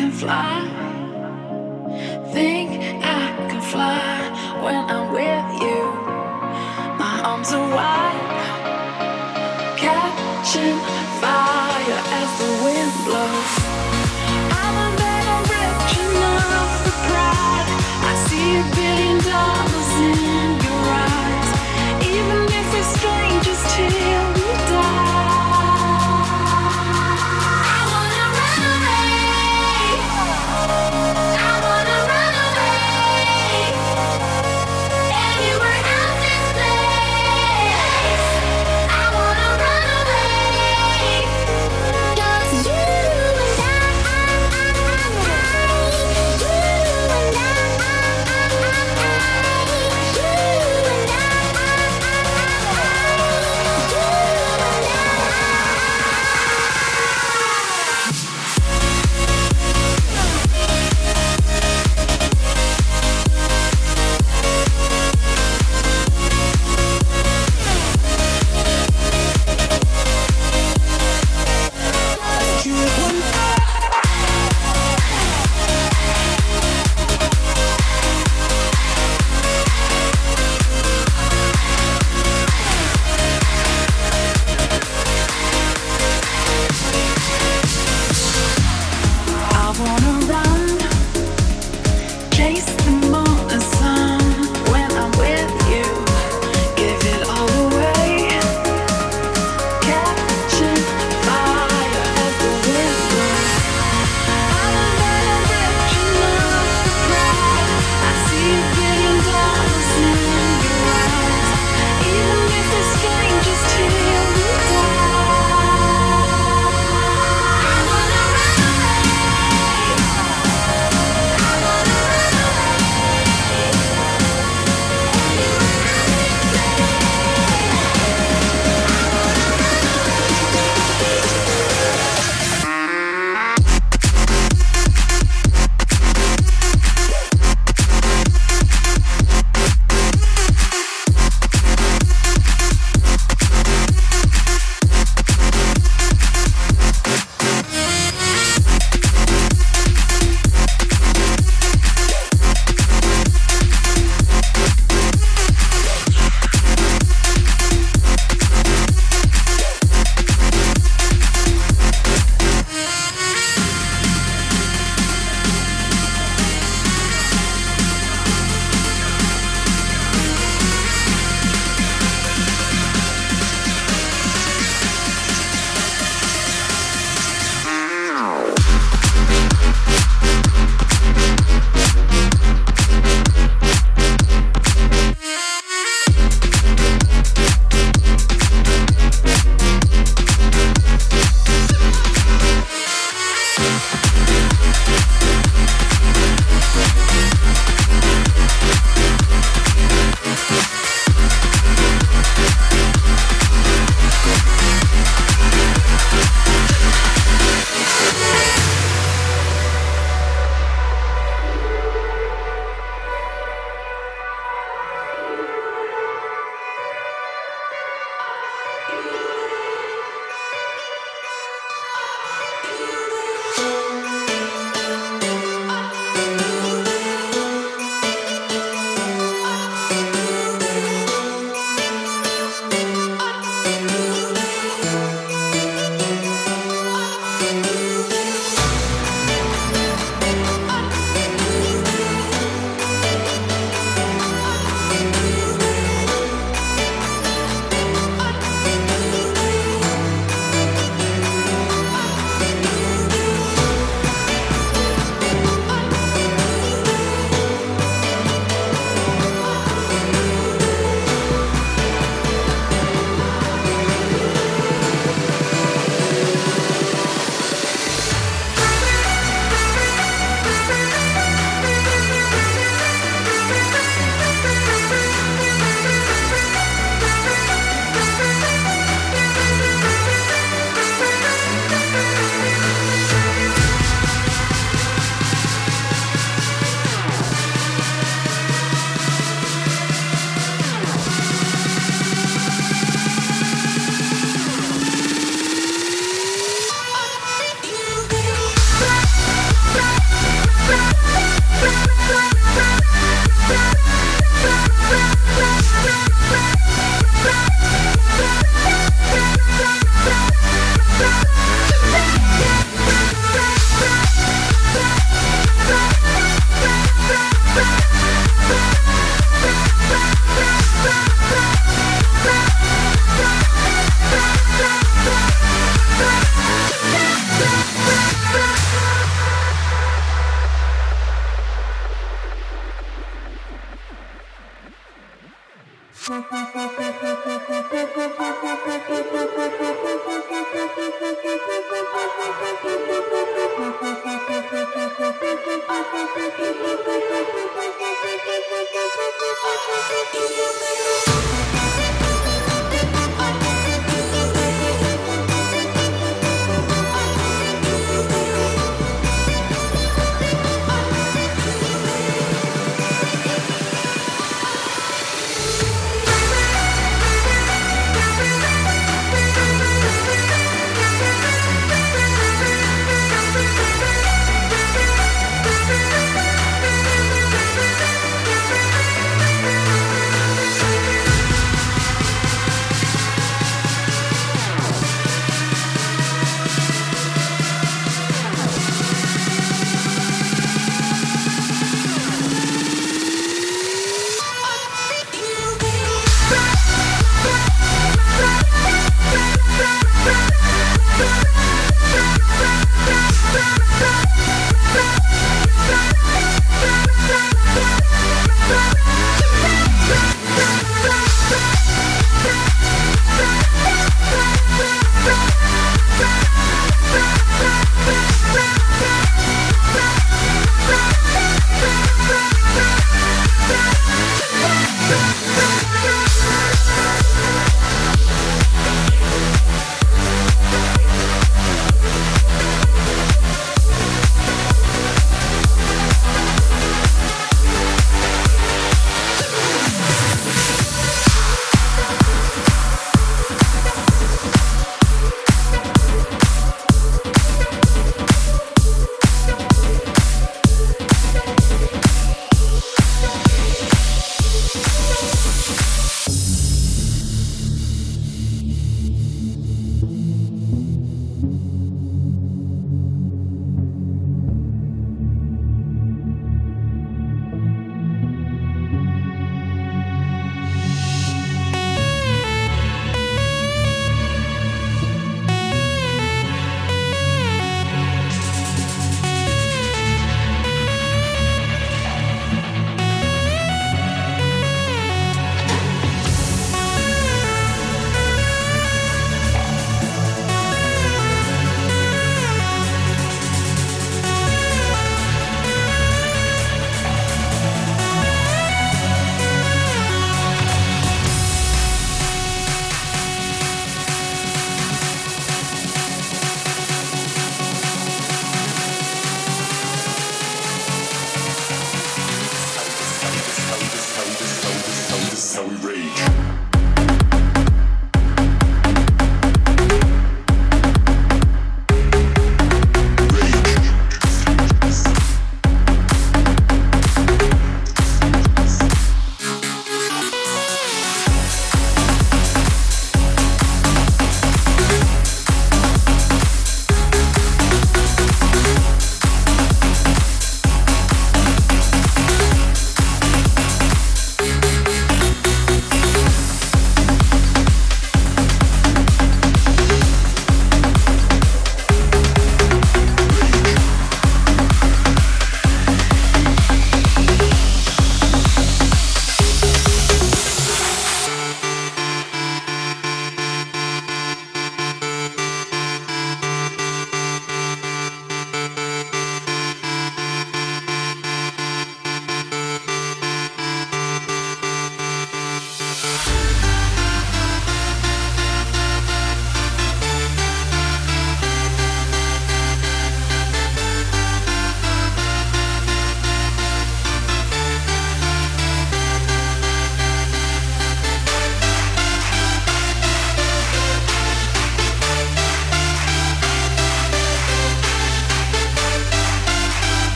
Anywhere Thank you.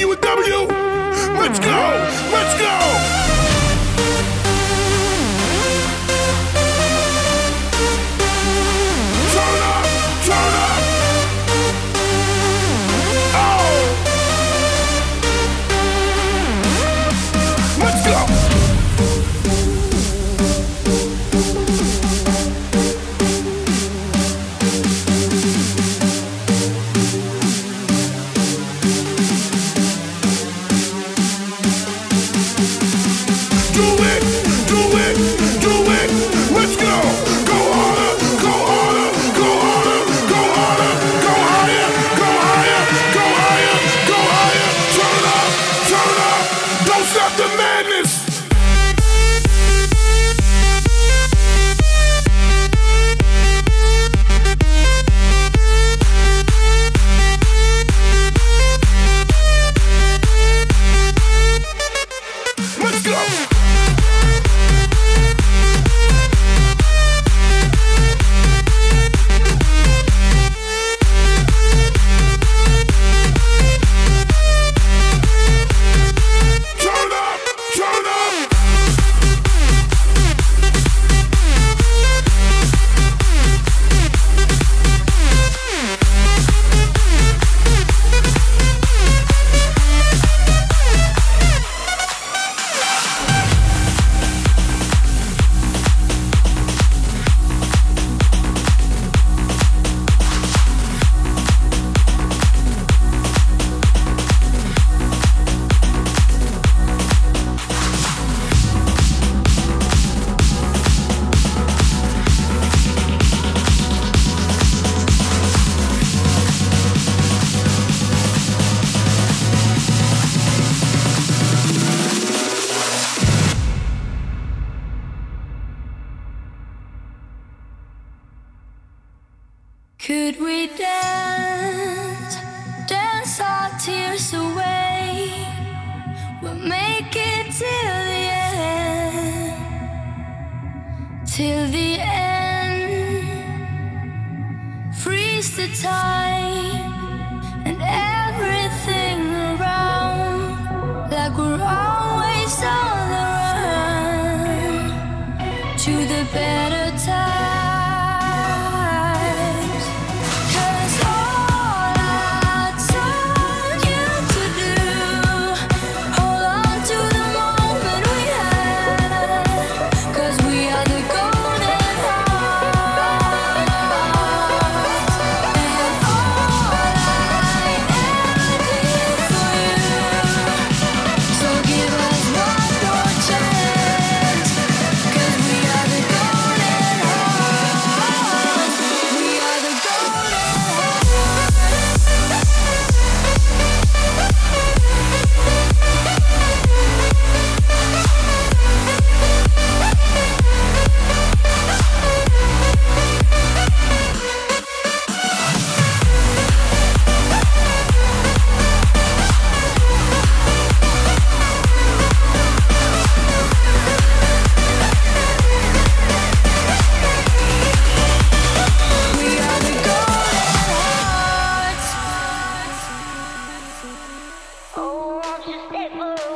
you with dog. just stay away.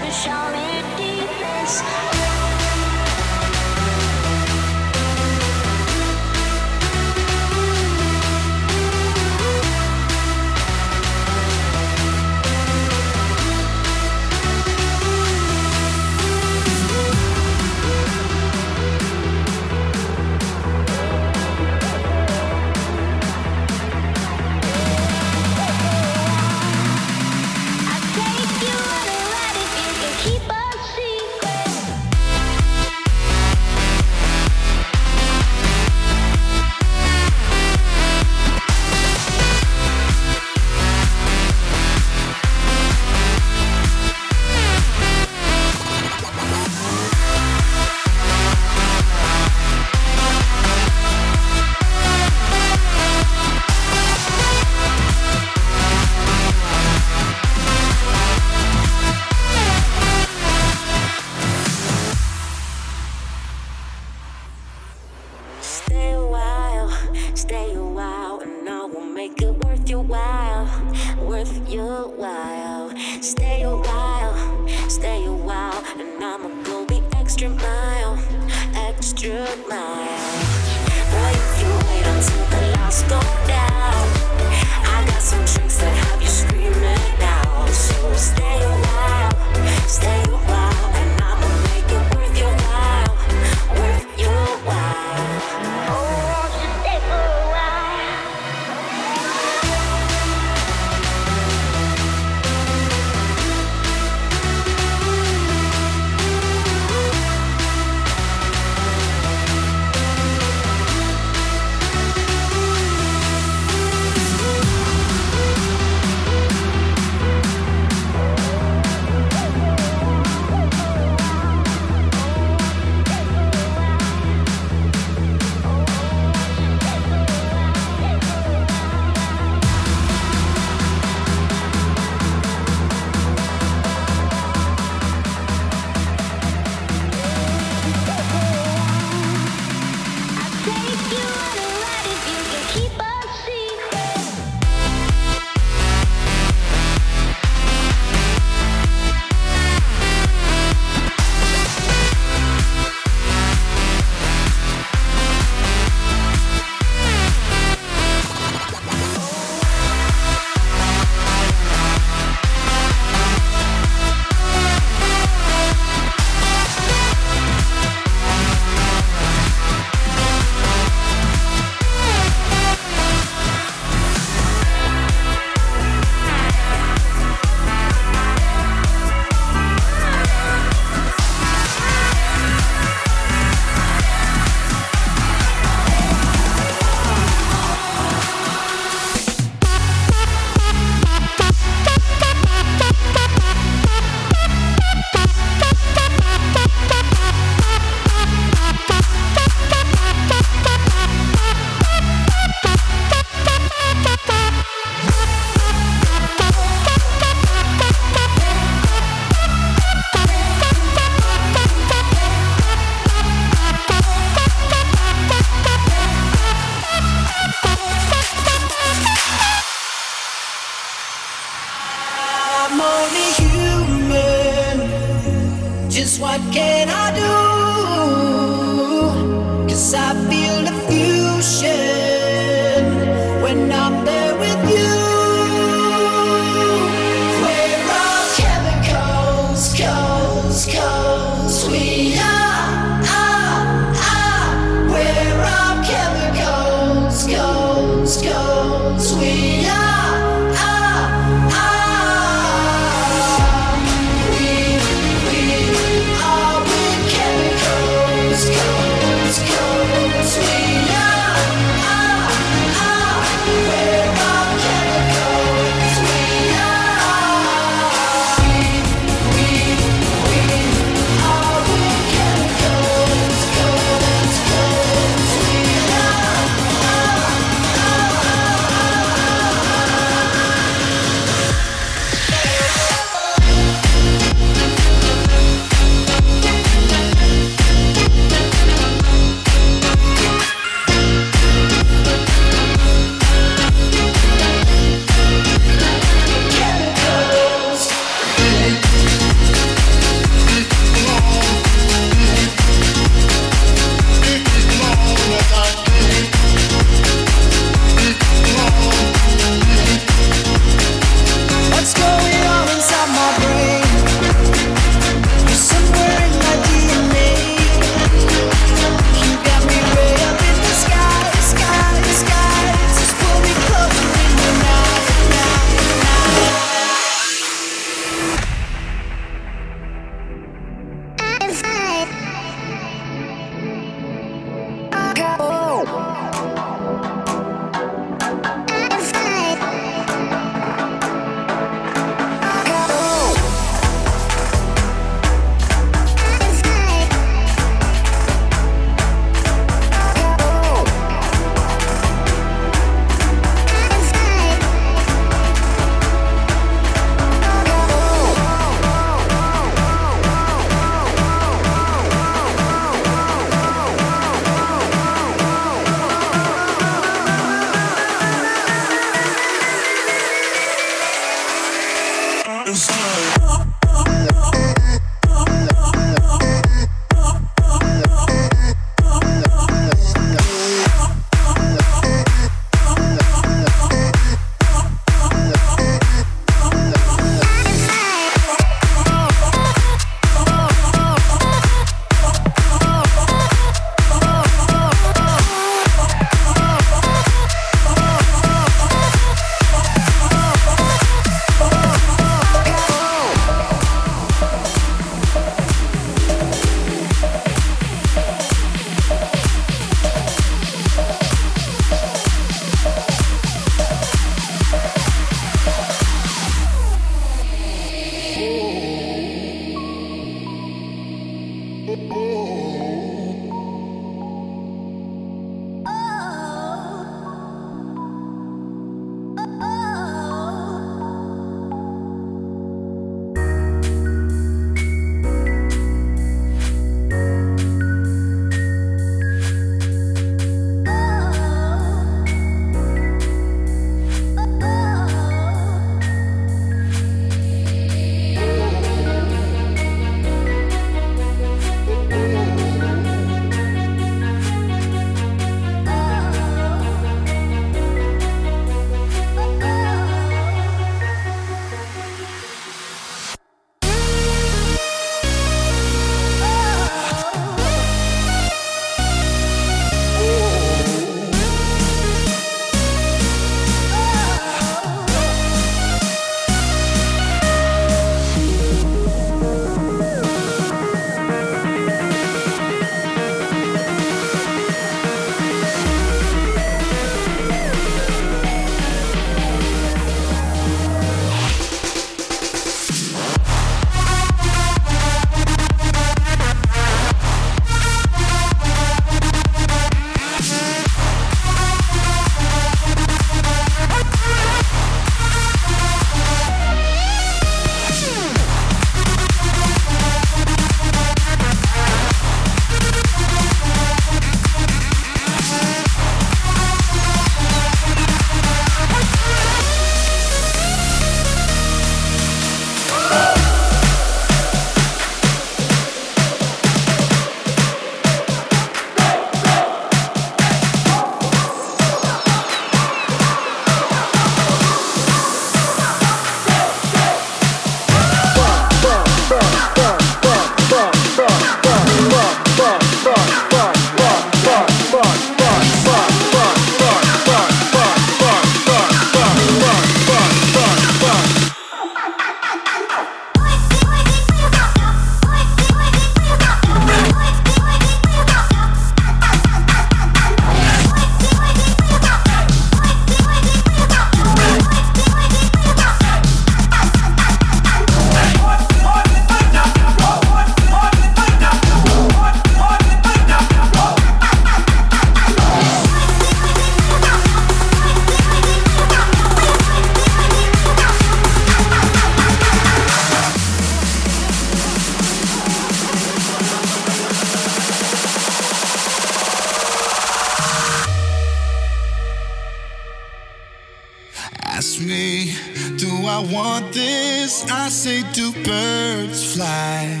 Ask me, do I want this? I say, do birds fly?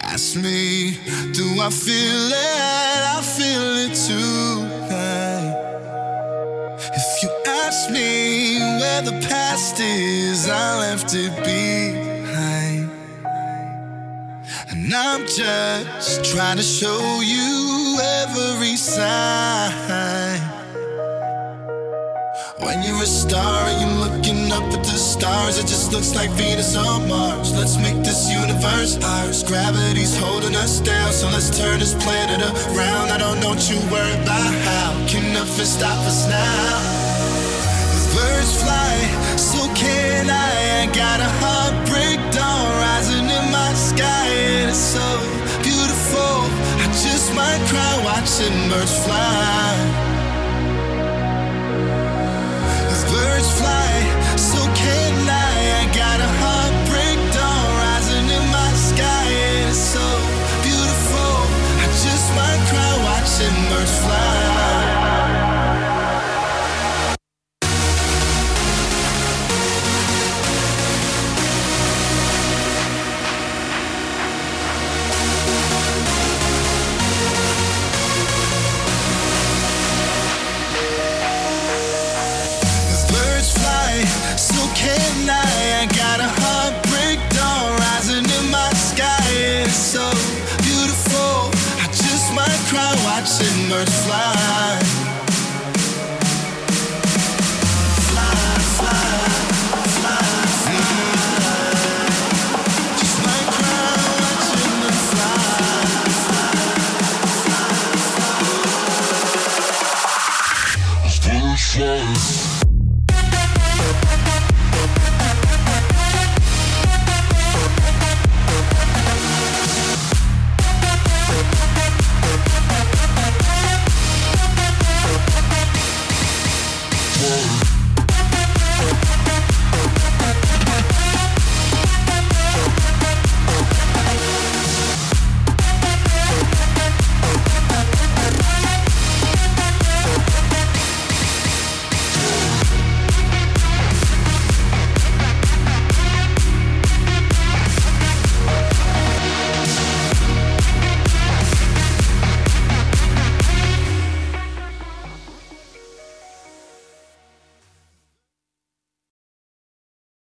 Ask me, do I feel it? I feel it tonight. If you ask me where the past is, I left it behind. And I'm just trying to show you every sign. When you're a star and you're looking up at the stars, it just looks like Venus on Mars. Let's make this universe ours. Gravity's holding us down, so let's turn this planet around. I don't know what you worry about how. Can nothing stop us now? Birds fly, so can I. I got a heartbreak dawn rising in my sky, and it's so beautiful. I just might cry watching birds fly. Birds fly,